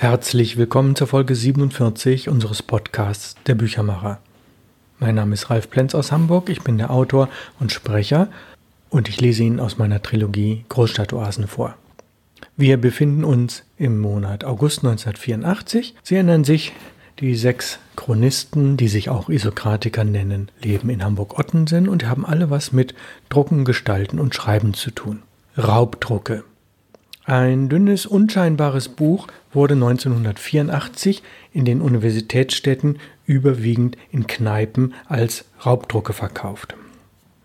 Herzlich willkommen zur Folge 47 unseres Podcasts Der Büchermacher. Mein Name ist Ralf Plenz aus Hamburg, ich bin der Autor und Sprecher und ich lese Ihnen aus meiner Trilogie Großstadtoasen vor. Wir befinden uns im Monat August 1984. Sie erinnern sich, die sechs Chronisten, die sich auch Isokratiker nennen, leben in Hamburg-Ottensen und haben alle was mit Drucken, Gestalten und Schreiben zu tun. Raubdrucke. Ein dünnes, unscheinbares Buch wurde 1984 in den Universitätsstädten überwiegend in Kneipen als Raubdrucke verkauft.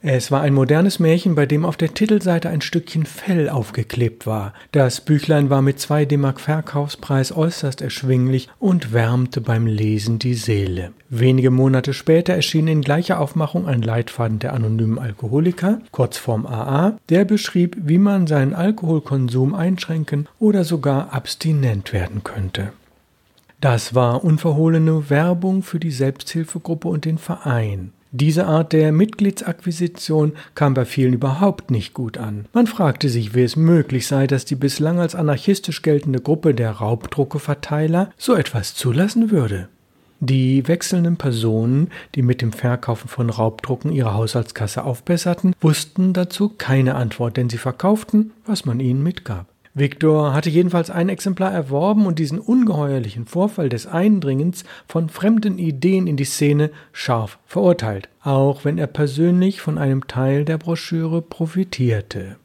Es war ein modernes Märchen, bei dem auf der Titelseite ein Stückchen Fell aufgeklebt war. Das Büchlein war mit 2 D-Mark Verkaufspreis äußerst erschwinglich und wärmte beim Lesen die Seele. Wenige Monate später erschien in gleicher Aufmachung ein Leitfaden der anonymen Alkoholiker, Kurzform AA, der beschrieb, wie man seinen Alkoholkonsum einschränken oder sogar abstinent werden könnte. Das war unverhohlene Werbung für die Selbsthilfegruppe und den Verein. Diese Art der Mitgliedsakquisition kam bei vielen überhaupt nicht gut an. Man fragte sich, wie es möglich sei, dass die bislang als anarchistisch geltende Gruppe der Raubdruckeverteiler so etwas zulassen würde. Die wechselnden Personen, die mit dem Verkaufen von Raubdrucken ihre Haushaltskasse aufbesserten, wussten dazu keine Antwort, denn sie verkauften, was man ihnen mitgab. Viktor hatte jedenfalls ein Exemplar erworben und diesen ungeheuerlichen Vorfall des Eindringens von fremden Ideen in die Szene scharf verurteilt, auch wenn er persönlich von einem Teil der Broschüre profitierte.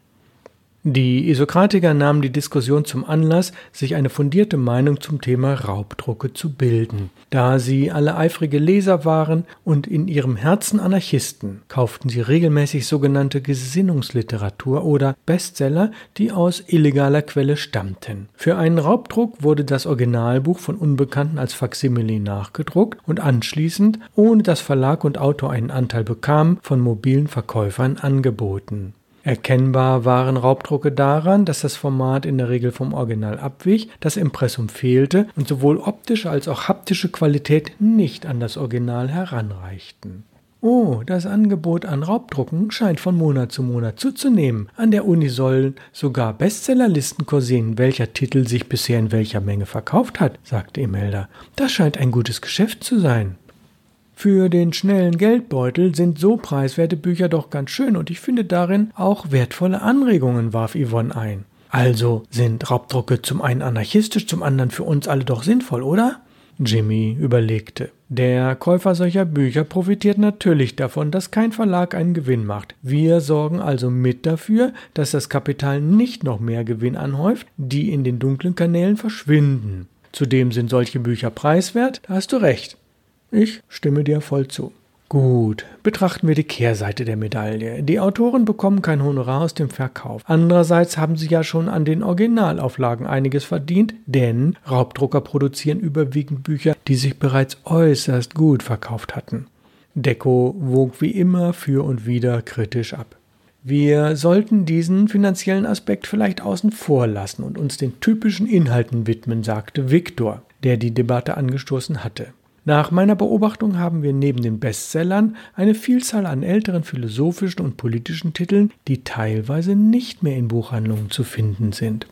Die Isokratiker nahmen die Diskussion zum Anlass, sich eine fundierte Meinung zum Thema Raubdrucke zu bilden. Da sie alle eifrige Leser waren und in ihrem Herzen Anarchisten, kauften sie regelmäßig sogenannte Gesinnungsliteratur oder Bestseller, die aus illegaler Quelle stammten. Für einen Raubdruck wurde das Originalbuch von Unbekannten als Faksimile nachgedruckt und anschließend, ohne dass Verlag und Autor einen Anteil bekamen, von mobilen Verkäufern angeboten. Erkennbar waren Raubdrucke daran, dass das Format in der Regel vom Original abwich, das Impressum fehlte und sowohl optische als auch haptische Qualität nicht an das Original heranreichten. Oh, das Angebot an Raubdrucken scheint von Monat zu Monat zuzunehmen. An der Uni sollen sogar Bestsellerlisten kursieren, welcher Titel sich bisher in welcher Menge verkauft hat, sagte Imelda. Das scheint ein gutes Geschäft zu sein. Für den schnellen Geldbeutel sind so preiswerte Bücher doch ganz schön und ich finde darin auch wertvolle Anregungen, warf Yvonne ein. Also sind Raubdrucke zum einen anarchistisch, zum anderen für uns alle doch sinnvoll, oder? Jimmy überlegte. Der Käufer solcher Bücher profitiert natürlich davon, dass kein Verlag einen Gewinn macht. Wir sorgen also mit dafür, dass das Kapital nicht noch mehr Gewinn anhäuft, die in den dunklen Kanälen verschwinden. Zudem sind solche Bücher preiswert, da hast du recht. Ich stimme dir voll zu. Gut, betrachten wir die Kehrseite der Medaille. Die Autoren bekommen kein Honorar aus dem Verkauf. Andererseits haben sie ja schon an den Originalauflagen einiges verdient, denn Raubdrucker produzieren überwiegend Bücher, die sich bereits äußerst gut verkauft hatten. Deco wog wie immer für und wieder kritisch ab. Wir sollten diesen finanziellen Aspekt vielleicht außen vor lassen und uns den typischen Inhalten widmen, sagte Viktor, der die Debatte angestoßen hatte. Nach meiner Beobachtung haben wir neben den Bestsellern eine Vielzahl an älteren philosophischen und politischen Titeln, die teilweise nicht mehr in Buchhandlungen zu finden sind.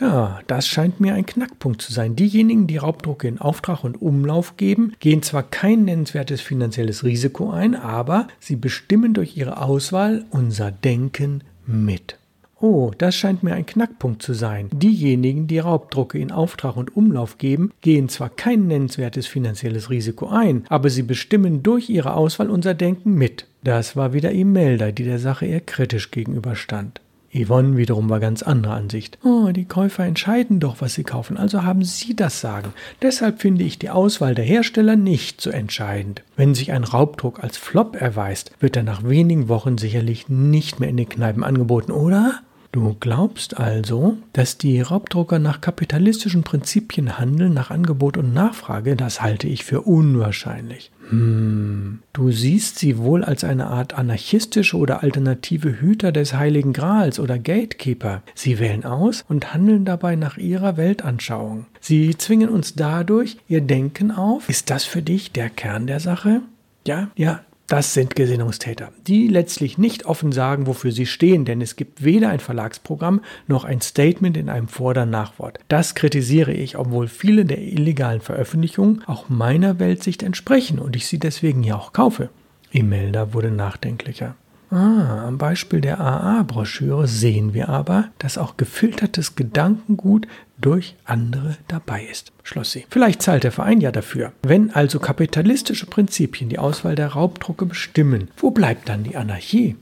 Ja, das scheint mir ein Knackpunkt zu sein. Diejenigen, die Raubdrucke in Auftrag und Umlauf geben, gehen zwar kein nennenswertes finanzielles Risiko ein, aber sie bestimmen durch ihre Auswahl unser Denken mit. Oh, das scheint mir ein Knackpunkt zu sein. Diejenigen, die Raubdrucke in Auftrag und Umlauf geben, gehen zwar kein nennenswertes finanzielles Risiko ein, aber sie bestimmen durch ihre Auswahl unser Denken mit. Das war wieder Imelda, die der Sache eher kritisch gegenüberstand. Yvonne wiederum war ganz anderer Ansicht. Oh, die Käufer entscheiden doch, was sie kaufen, also haben sie das Sagen. Deshalb finde ich die Auswahl der Hersteller nicht so entscheidend. Wenn sich ein Raubdruck als Flop erweist, wird er nach wenigen Wochen sicherlich nicht mehr in den Kneipen angeboten, oder? Du glaubst also, dass die Raubdrucker nach kapitalistischen Prinzipien handeln, nach Angebot und Nachfrage? Das halte ich für unwahrscheinlich. Hm, du siehst sie wohl als eine Art anarchistische oder alternative Hüter des Heiligen Grals oder Gatekeeper. Sie wählen aus und handeln dabei nach ihrer Weltanschauung. Sie zwingen uns dadurch ihr Denken auf. Ist das für dich der Kern der Sache? Ja, ja, Das sind Gesinnungstäter, die letztlich nicht offen sagen, wofür sie stehen, denn es gibt weder ein Verlagsprogramm noch ein Statement in einem Vor- oder Nachwort. Das kritisiere ich, obwohl viele der illegalen Veröffentlichungen auch meiner Weltsicht entsprechen und ich sie deswegen ja auch kaufe. Imelda wurde nachdenklicher. Ah, am Beispiel der AA-Broschüre sehen wir aber, dass auch gefiltertes Gedankengut durch andere dabei ist, schloss sie. Vielleicht zahlt der Verein ja dafür. Wenn also kapitalistische Prinzipien die Auswahl der Raubdrucke bestimmen, wo bleibt dann die Anarchie?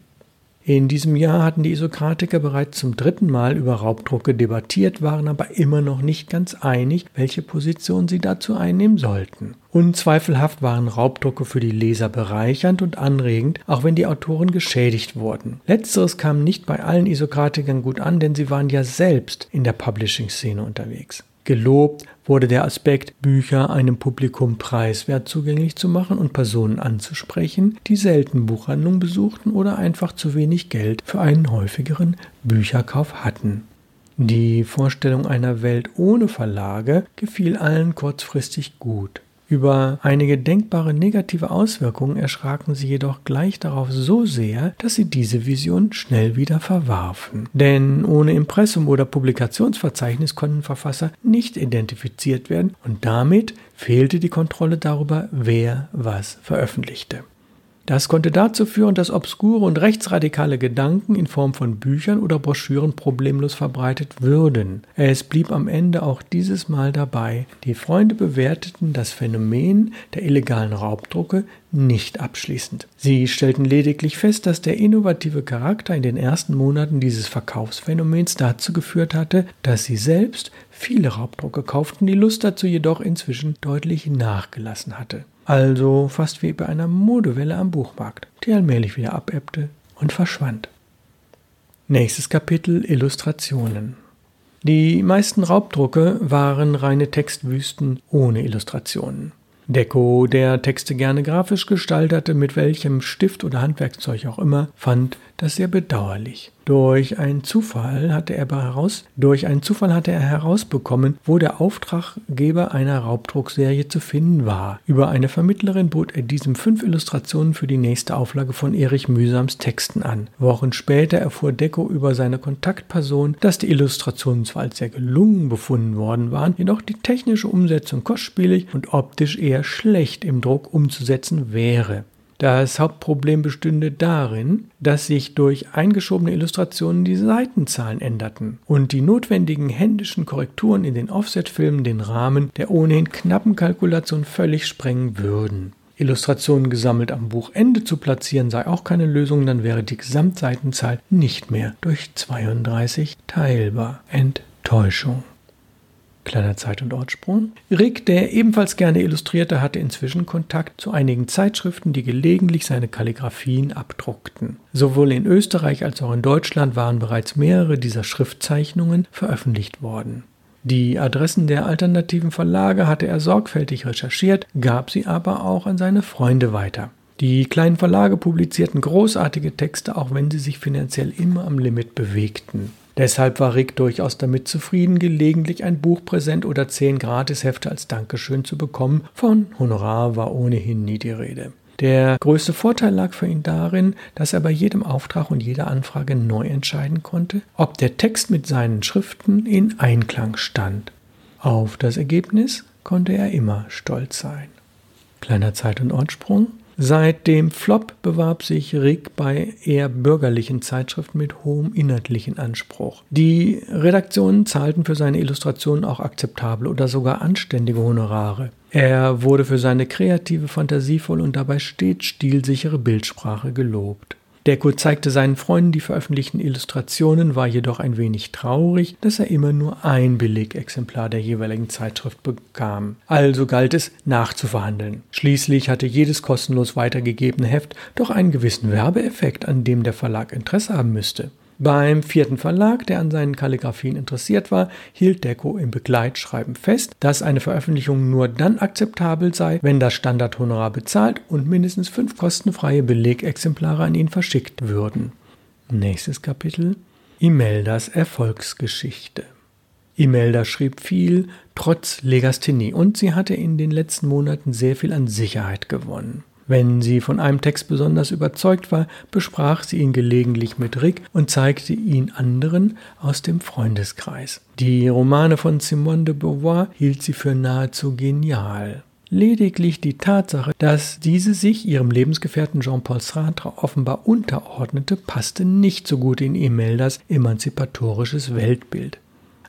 In diesem Jahr hatten die Isokratiker bereits zum dritten Mal über Raubdrucke debattiert, waren aber immer noch nicht ganz einig, welche Position sie dazu einnehmen sollten. Unzweifelhaft waren Raubdrucke für die Leser bereichernd und anregend, auch wenn die Autoren geschädigt wurden. Letzteres kam nicht bei allen Isokratikern gut an, denn sie waren ja selbst in der Publishing-Szene unterwegs. Gelobt wurde der Aspekt, Bücher einem Publikum preiswert zugänglich zu machen und Personen anzusprechen, die selten Buchhandlungen besuchten oder einfach zu wenig Geld für einen häufigeren Bücherkauf hatten. Die Vorstellung einer Welt ohne Verlage gefiel allen kurzfristig gut. Über einige denkbare negative Auswirkungen erschraken sie jedoch gleich darauf so sehr, dass sie diese Vision schnell wieder verwarfen. Denn ohne Impressum oder Publikationsverzeichnis konnten Verfasser nicht identifiziert werden und damit fehlte die Kontrolle darüber, wer was veröffentlichte. Das konnte dazu führen, dass obskure und rechtsradikale Gedanken in Form von Büchern oder Broschüren problemlos verbreitet würden. Es blieb am Ende auch dieses Mal dabei. Die Freunde bewerteten das Phänomen der illegalen Raubdrucke nicht abschließend. Sie stellten lediglich fest, dass der innovative Charakter in den ersten Monaten dieses Verkaufsphänomens dazu geführt hatte, dass sie selbst viele Raubdrucke kauften, die Lust dazu jedoch inzwischen deutlich nachgelassen hatte. Also fast wie bei einer Modewelle am Buchmarkt, die allmählich wieder abebbte und verschwand. Nächstes Kapitel Illustrationen. Die meisten Raubdrucke waren reine Textwüsten ohne Illustrationen. Deco, der Texte gerne grafisch gestaltete, mit welchem Stift oder Handwerkzeug auch immer, fand das sehr bedauerlich. Durch einen Zufall hatte er heraus, durch einen Zufall hatte er herausbekommen, wo der Auftraggeber einer Raubdruckserie zu finden war. Über eine Vermittlerin bot er diesem fünf Illustrationen für die nächste Auflage von Erich Mühsams Texten an. Wochen später erfuhr Deco über seine Kontaktperson, dass die Illustrationen zwar als sehr gelungen befunden worden waren, jedoch die technische Umsetzung kostspielig und optisch eher schlecht im Druck umzusetzen wäre. Das Hauptproblem bestünde darin, dass sich durch eingeschobene Illustrationen die Seitenzahlen änderten und die notwendigen händischen Korrekturen in den Offset-Filmen den Rahmen der ohnehin knappen Kalkulation völlig sprengen würden. Illustrationen gesammelt am Buchende zu platzieren sei auch keine Lösung, dann wäre die Gesamtseitenzahl nicht mehr durch 32 teilbar. Enttäuschung. Kleiner Zeit- und Ortsprung. Rick, der ebenfalls gerne illustrierte, hatte inzwischen Kontakt zu einigen Zeitschriften, die gelegentlich seine Kalligraphien abdruckten. Sowohl in Österreich als auch in Deutschland waren bereits mehrere dieser Schriftzeichnungen veröffentlicht worden. Die Adressen der alternativen Verlage hatte er sorgfältig recherchiert, gab sie aber auch an seine Freunde weiter. Die kleinen Verlage publizierten großartige Texte, auch wenn sie sich finanziell immer am Limit bewegten. Deshalb war Rick durchaus damit zufrieden, gelegentlich ein Buchpräsent oder zehn Gratishefte als Dankeschön zu bekommen. Von Honorar war ohnehin nie die Rede. Der größte Vorteil lag für ihn darin, dass er bei jedem Auftrag und jeder Anfrage neu entscheiden konnte, ob der Text mit seinen Schriften in Einklang stand. Auf das Ergebnis konnte er immer stolz sein. Kleiner Zeit- und Ortsprung. Seit dem Flop bewarb sich Rick bei eher bürgerlichen Zeitschriften mit hohem inhaltlichen Anspruch. Die Redaktionen zahlten für seine Illustrationen auch akzeptable oder sogar anständige Honorare. Er wurde für seine kreative, fantasievolle und dabei stets stilsichere Bildsprache gelobt. Deco zeigte seinen Freunden die veröffentlichten Illustrationen, war jedoch ein wenig traurig, dass er immer nur ein Billigexemplar der jeweiligen Zeitschrift bekam. Also galt es nachzuverhandeln. Schließlich hatte jedes kostenlos weitergegebene Heft doch einen gewissen Werbeeffekt, an dem der Verlag Interesse haben müsste. Beim vierten Verlag, der an seinen Kalligraphien interessiert war, hielt Deco im Begleitschreiben fest, dass eine Veröffentlichung nur dann akzeptabel sei, wenn das Standardhonorar bezahlt und mindestens fünf kostenfreie Belegexemplare an ihn verschickt würden. Nächstes Kapitel Imeldas Erfolgsgeschichte. Imelda schrieb viel, trotz Legasthenie, und sie hatte in den letzten Monaten sehr viel an Sicherheit gewonnen. Wenn sie von einem Text besonders überzeugt war, besprach sie ihn gelegentlich mit Rick und zeigte ihn anderen aus dem Freundeskreis. Die Romane von Simone de Beauvoir hielt sie für nahezu genial. Lediglich die Tatsache, dass diese sich ihrem Lebensgefährten Jean-Paul Sartre offenbar unterordnete, passte nicht so gut in Imeldas emanzipatorisches Weltbild.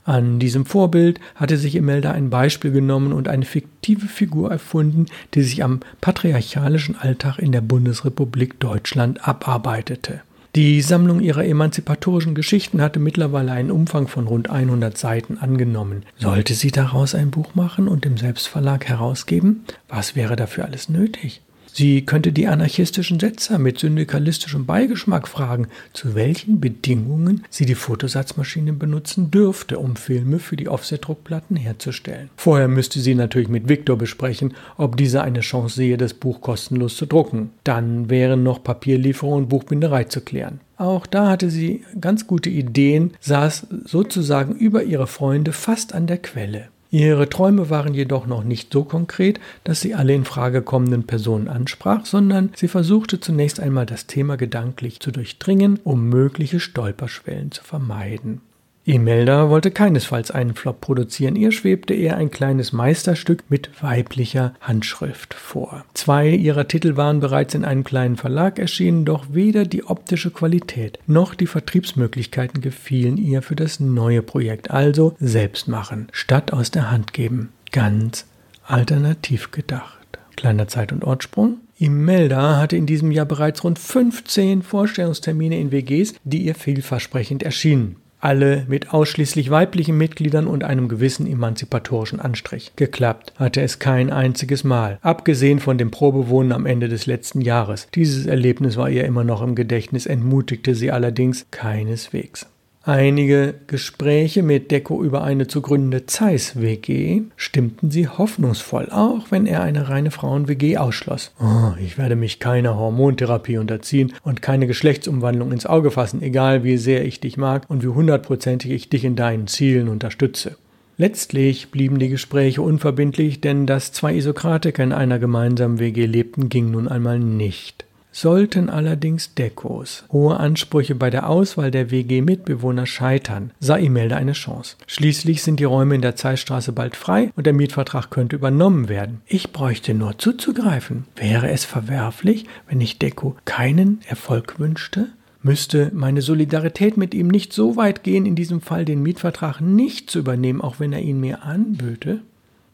An diesem Vorbild hatte sich Imelda ein Beispiel genommen und eine fiktive Figur erfunden, die sich am patriarchalischen Alltag in der Bundesrepublik Deutschland abarbeitete. Die Sammlung ihrer emanzipatorischen Geschichten hatte mittlerweile einen Umfang von rund 100 Seiten angenommen. Sollte sie daraus ein Buch machen und im Selbstverlag herausgeben? Was wäre dafür alles nötig? Sie könnte die anarchistischen Setzer mit syndikalistischem Beigeschmack fragen, zu welchen Bedingungen sie die Fotosatzmaschine benutzen dürfte, um Filme für die Offset-Druckplatten herzustellen. Vorher müsste sie natürlich mit Victor besprechen, ob dieser eine Chance sehe, das Buch kostenlos zu drucken. Dann wären noch Papierlieferung und Buchbinderei zu klären. Auch da hatte sie ganz gute Ideen, saß sozusagen über ihre Freunde fast an der Quelle. Ihre Träume waren jedoch noch nicht so konkret, dass sie alle in Frage kommenden Personen ansprach, sondern sie versuchte zunächst einmal das Thema gedanklich zu durchdringen, um mögliche Stolperschwellen zu vermeiden. Imelda wollte keinesfalls einen Flop produzieren, ihr schwebte eher ein kleines Meisterstück mit weiblicher Handschrift vor. Zwei ihrer Titel waren bereits in einem kleinen Verlag erschienen, doch weder die optische Qualität noch die Vertriebsmöglichkeiten gefielen ihr für das neue Projekt, also selbst machen, statt aus der Hand geben. Ganz alternativ gedacht. Kleiner Zeit- und Ortsprung. Imelda hatte in diesem Jahr bereits rund 15 Vorstellungstermine in WGs, die ihr vielversprechend erschienen alle mit ausschließlich weiblichen Mitgliedern und einem gewissen emanzipatorischen Anstrich. Geklappt hatte es kein einziges Mal, abgesehen von dem Probewohnen am Ende des letzten Jahres. Dieses Erlebnis war ihr immer noch im Gedächtnis, entmutigte sie allerdings keineswegs. Einige Gespräche mit Deko über eine zu gründende Zeiss-WG stimmten sie hoffnungsvoll, auch wenn er eine reine Frauen-WG ausschloss. Oh, ich werde mich keiner Hormontherapie unterziehen und keine Geschlechtsumwandlung ins Auge fassen, egal wie sehr ich dich mag und wie hundertprozentig ich dich in deinen Zielen unterstütze. Letztlich blieben die Gespräche unverbindlich, denn dass zwei Isokratiker in einer gemeinsamen WG lebten, ging nun einmal nicht. Sollten allerdings Dekos hohe Ansprüche bei der Auswahl der WG-Mitbewohner scheitern, sah Imelda eine Chance. Schließlich sind die Räume in der Zeitstraße bald frei und der Mietvertrag könnte übernommen werden. Ich bräuchte nur zuzugreifen. Wäre es verwerflich, wenn ich Deko keinen Erfolg wünschte? Müsste meine Solidarität mit ihm nicht so weit gehen, in diesem Fall den Mietvertrag nicht zu übernehmen, auch wenn er ihn mir anböte?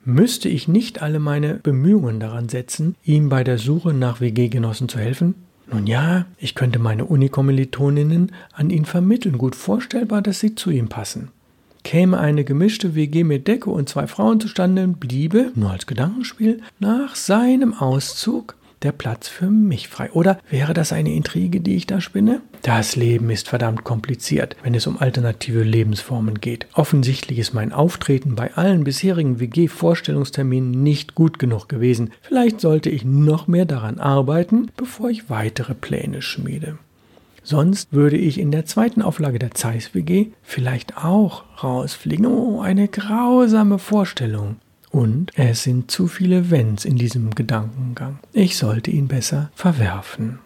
Müsste ich nicht alle meine Bemühungen daran setzen, ihm bei der Suche nach WG-Genossen zu helfen? Nun ja, ich könnte meine Unikommilitoninnen an ihn vermitteln, gut vorstellbar, dass sie zu ihm passen. Käme eine gemischte WG mit Decke und zwei Frauen zustande, bliebe, nur als Gedankenspiel, nach seinem Auszug der Platz für mich frei. Oder wäre das eine Intrige, die ich da spinne? Das Leben ist verdammt kompliziert, wenn es um alternative Lebensformen geht. Offensichtlich ist mein Auftreten bei allen bisherigen WG-Vorstellungsterminen nicht gut genug gewesen. Vielleicht sollte ich noch mehr daran arbeiten, bevor ich weitere Pläne schmiede. Sonst würde ich in der zweiten Auflage der Zeiss WG vielleicht auch rausfliegen. Oh, eine grausame Vorstellung. Und es sind zu viele Wenns in diesem Gedankengang. Ich sollte ihn besser verwerfen.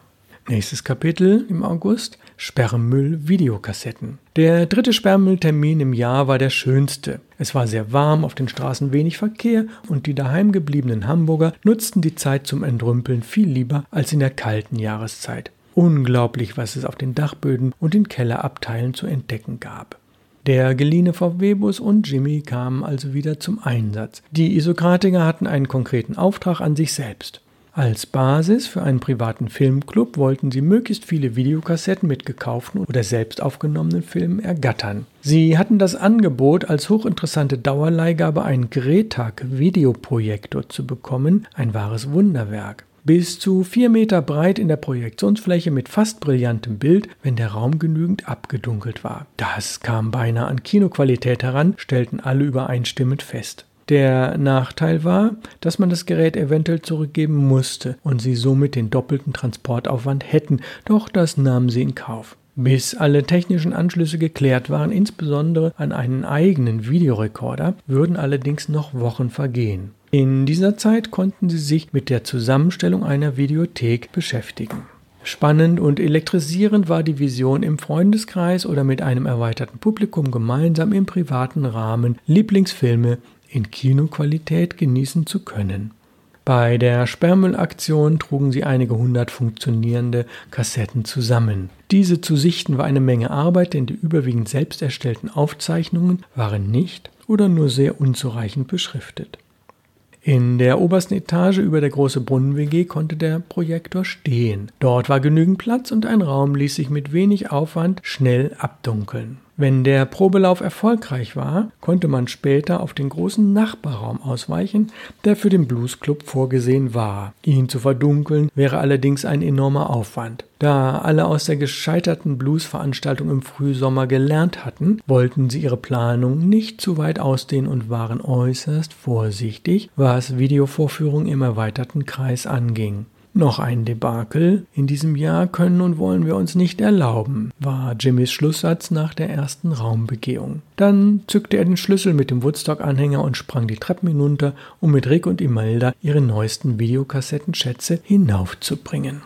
Nächstes Kapitel im August Sperrmüll Videokassetten. Der dritte Sperrmülltermin im Jahr war der schönste. Es war sehr warm, auf den Straßen wenig Verkehr und die daheim gebliebenen Hamburger nutzten die Zeit zum Entrümpeln viel lieber als in der kalten Jahreszeit. Unglaublich, was es auf den Dachböden und in Kellerabteilen zu entdecken gab. Der geliehene VW-Bus und Jimmy kamen also wieder zum Einsatz. Die Isokratiker hatten einen konkreten Auftrag an sich selbst. Als Basis für einen privaten Filmclub wollten sie möglichst viele Videokassetten mit gekauften oder selbst aufgenommenen Filmen ergattern. Sie hatten das Angebot, als hochinteressante Dauerleihgabe einen Gretag Videoprojektor zu bekommen, ein wahres Wunderwerk bis zu vier Meter breit in der Projektionsfläche mit fast brillantem Bild, wenn der Raum genügend abgedunkelt war. Das kam beinahe an Kinoqualität heran, stellten alle übereinstimmend fest. Der Nachteil war, dass man das Gerät eventuell zurückgeben musste und sie somit den doppelten Transportaufwand hätten, doch das nahmen sie in Kauf. Bis alle technischen Anschlüsse geklärt waren, insbesondere an einen eigenen Videorekorder, würden allerdings noch Wochen vergehen. In dieser Zeit konnten sie sich mit der Zusammenstellung einer Videothek beschäftigen. Spannend und elektrisierend war die Vision, im Freundeskreis oder mit einem erweiterten Publikum gemeinsam im privaten Rahmen Lieblingsfilme in Kinoqualität genießen zu können. Bei der Sperrmüllaktion trugen sie einige hundert funktionierende Kassetten zusammen. Diese zu sichten war eine Menge Arbeit, denn die überwiegend selbst erstellten Aufzeichnungen waren nicht oder nur sehr unzureichend beschriftet. In der obersten Etage über der große Brunnen-WG konnte der Projektor stehen. Dort war genügend Platz und ein Raum ließ sich mit wenig Aufwand schnell abdunkeln. Wenn der Probelauf erfolgreich war, konnte man später auf den großen Nachbarraum ausweichen, der für den Bluesclub vorgesehen war. Ihn zu verdunkeln wäre allerdings ein enormer Aufwand. Da alle aus der gescheiterten Bluesveranstaltung im Frühsommer gelernt hatten, wollten sie ihre Planung nicht zu weit ausdehnen und waren äußerst vorsichtig, was Videovorführungen im erweiterten Kreis anging. Noch ein Debakel in diesem Jahr können und wollen wir uns nicht erlauben, war Jimmys Schlusssatz nach der ersten Raumbegehung. Dann zückte er den Schlüssel mit dem Woodstock-Anhänger und sprang die Treppen hinunter, um mit Rick und Imelda ihre neuesten Videokassettenschätze hinaufzubringen.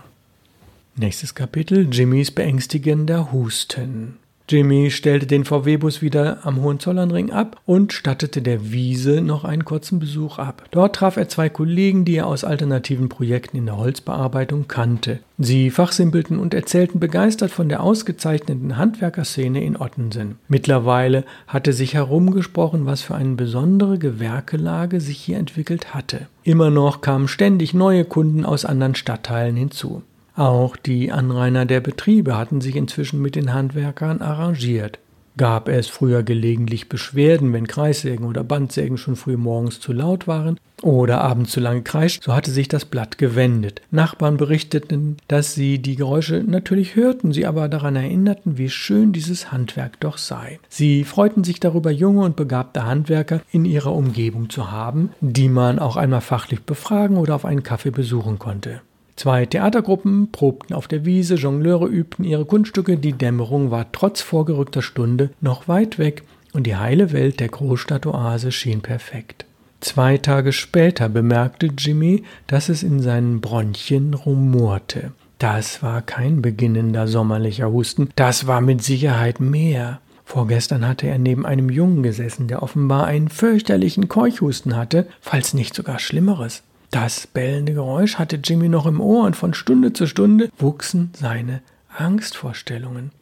Nächstes Kapitel Jimmys beängstigender Husten. Jimmy stellte den VW-Bus wieder am Hohenzollernring ab und stattete der Wiese noch einen kurzen Besuch ab. Dort traf er zwei Kollegen, die er aus alternativen Projekten in der Holzbearbeitung kannte. Sie fachsimpelten und erzählten begeistert von der ausgezeichneten Handwerkerszene in Ottensen. Mittlerweile hatte sich herumgesprochen, was für eine besondere Gewerkelage sich hier entwickelt hatte. Immer noch kamen ständig neue Kunden aus anderen Stadtteilen hinzu. Auch die Anrainer der Betriebe hatten sich inzwischen mit den Handwerkern arrangiert. Gab es früher gelegentlich Beschwerden, wenn Kreissägen oder Bandsägen schon früh morgens zu laut waren oder abends zu lange kreischt, so hatte sich das Blatt gewendet. Nachbarn berichteten, dass sie die Geräusche natürlich hörten, sie aber daran erinnerten, wie schön dieses Handwerk doch sei. Sie freuten sich darüber, junge und begabte Handwerker in ihrer Umgebung zu haben, die man auch einmal fachlich befragen oder auf einen Kaffee besuchen konnte. Zwei Theatergruppen probten auf der Wiese, Jongleure übten ihre Kunststücke, die Dämmerung war trotz vorgerückter Stunde noch weit weg und die heile Welt der Großstadtoase schien perfekt. Zwei Tage später bemerkte Jimmy, dass es in seinen Bronchien rumorte. Das war kein beginnender sommerlicher Husten, das war mit Sicherheit mehr. Vorgestern hatte er neben einem Jungen gesessen, der offenbar einen fürchterlichen Keuchhusten hatte, falls nicht sogar Schlimmeres. Das bellende Geräusch hatte Jimmy noch im Ohr und von Stunde zu Stunde wuchsen seine Angstvorstellungen.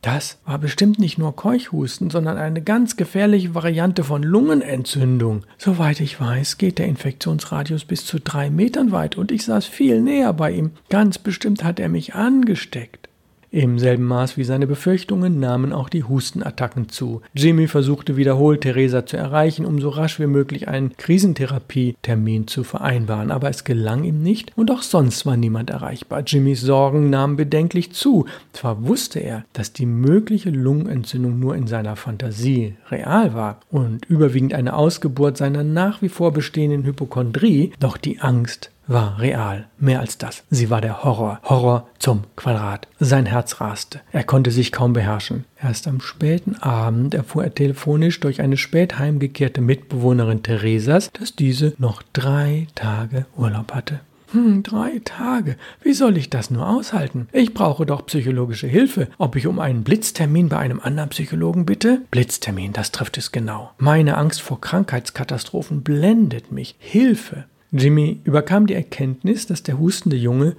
Das war bestimmt nicht nur Keuchhusten, sondern eine ganz gefährliche Variante von Lungenentzündung. Soweit ich weiß, geht der Infektionsradius bis zu drei Metern weit und ich saß viel näher bei ihm. Ganz bestimmt hat er mich angesteckt. Im selben Maß wie seine Befürchtungen nahmen auch die Hustenattacken zu. Jimmy versuchte wiederholt, Theresa zu erreichen, um so rasch wie möglich einen Krisentherapie-Termin zu vereinbaren, aber es gelang ihm nicht und auch sonst war niemand erreichbar. Jimmys Sorgen nahmen bedenklich zu. Zwar wusste er, dass die mögliche Lungenentzündung nur in seiner Fantasie real war und überwiegend eine Ausgeburt seiner nach wie vor bestehenden Hypochondrie, doch die Angst war real. Mehr als das. Sie war der Horror. Horror zum Quadrat. Sein Herz raste. Er konnte sich kaum beherrschen. Erst am späten Abend erfuhr er telefonisch durch eine spät heimgekehrte Mitbewohnerin Theresas, dass diese noch drei Tage Urlaub hatte. Hm, drei Tage. Wie soll ich das nur aushalten? Ich brauche doch psychologische Hilfe. Ob ich um einen Blitztermin bei einem anderen Psychologen bitte? Blitztermin, das trifft es genau. Meine Angst vor Krankheitskatastrophen blendet mich. Hilfe. Jimmy überkam die Erkenntnis, dass der hustende Junge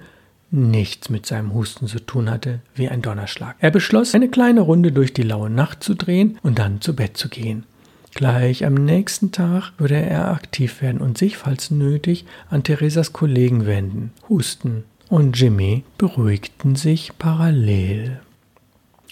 nichts mit seinem Husten zu tun hatte, wie ein Donnerschlag. Er beschloss, eine kleine Runde durch die laue Nacht zu drehen und dann zu Bett zu gehen. Gleich am nächsten Tag würde er aktiv werden und sich, falls nötig, an Theresas Kollegen wenden. Husten und Jimmy beruhigten sich parallel.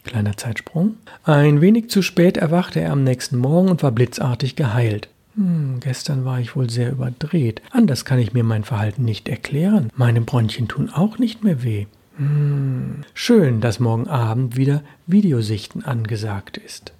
Kleiner Zeitsprung. Ein wenig zu spät erwachte er am nächsten Morgen und war blitzartig geheilt. Hm, gestern war ich wohl sehr überdreht. Anders kann ich mir mein Verhalten nicht erklären. Meine Bronchien tun auch nicht mehr weh. Hm, schön, dass morgen Abend wieder Videosichten angesagt ist.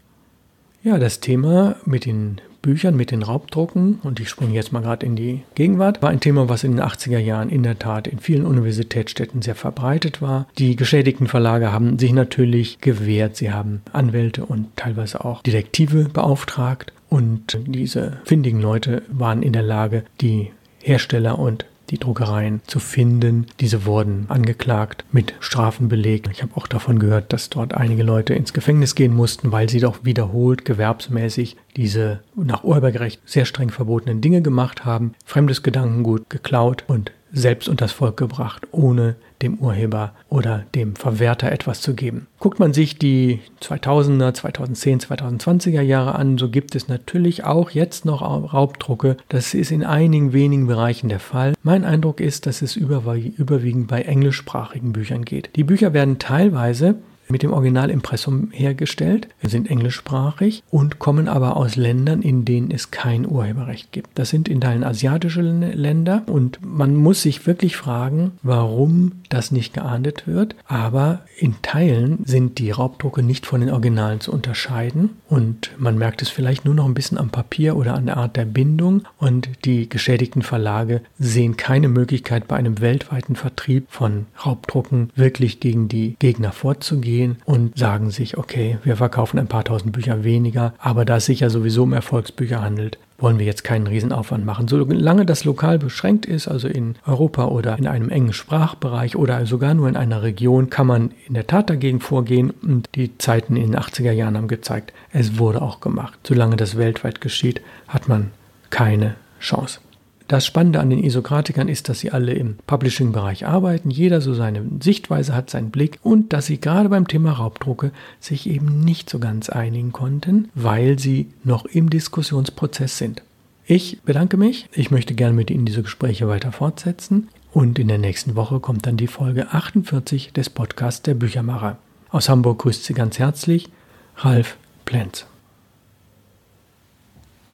Ja, das Thema mit den Büchern, mit den Raubdrucken, und ich springe jetzt mal gerade in die Gegenwart, war ein Thema, was in den 80er Jahren in der Tat in vielen Universitätsstädten sehr verbreitet war. Die geschädigten Verlage haben sich natürlich gewehrt. Sie haben Anwälte und teilweise auch Detektive beauftragt Und diese findigen Leute waren in der Lage, die Hersteller und die Druckereien zu finden. Diese wurden angeklagt, mit Strafen belegt. Ich habe auch davon gehört, dass dort einige Leute ins Gefängnis gehen mussten, weil sie doch wiederholt gewerbsmäßig diese nach Urheberrecht sehr streng verbotenen Dinge gemacht haben, fremdes Gedankengut geklaut und selbst unters Volk gebracht, ohne dem Urheber oder dem Verwerter etwas zu geben. Guckt man sich die 2000er, 2010, 2020er Jahre an, so gibt es natürlich auch jetzt noch Raubdrucke. Das ist in einigen wenigen Bereichen der Fall. Mein Eindruck ist, dass es überwiegend bei englischsprachigen Büchern geht. Die Bücher werden teilweise mit dem Originalimpressum hergestellt, sind englischsprachig und kommen aber aus Ländern, in denen es kein Urheberrecht gibt. Das sind in Teilen asiatische Länder und man muss sich wirklich fragen, warum das nicht geahndet wird. Aber in Teilen sind die Raubdrucke nicht von den Originalen zu unterscheiden und man merkt es vielleicht nur noch ein bisschen am Papier oder an der Art der Bindung und die geschädigten Verlage sehen keine Möglichkeit bei einem weltweiten Vertrieb von Raubdrucken wirklich gegen die Gegner vorzugehen gehen und sagen sich, okay, wir verkaufen ein paar tausend Bücher weniger, aber da es sich ja sowieso um Erfolgsbücher handelt, wollen wir jetzt keinen Riesenaufwand machen. Solange das lokal beschränkt ist, also in Europa oder in einem engen Sprachbereich oder sogar nur in einer Region, kann man in der Tat dagegen vorgehen. Und die Zeiten in den 80er Jahren haben gezeigt, es wurde auch gemacht. Solange das weltweit geschieht, hat man keine Chance. Das Spannende an den Isokratikern ist, dass sie alle im Publishing-Bereich arbeiten, jeder so seine Sichtweise hat, seinen Blick und dass sie gerade beim Thema Raubdrucke sich eben nicht so ganz einigen konnten, weil sie noch im Diskussionsprozess sind. Ich bedanke mich, ich möchte gerne mit Ihnen diese Gespräche weiter fortsetzen und in der nächsten Woche kommt dann die Folge 48 des Podcasts der Büchermacher. Aus Hamburg grüßt Sie ganz herzlich Ralf Plenz.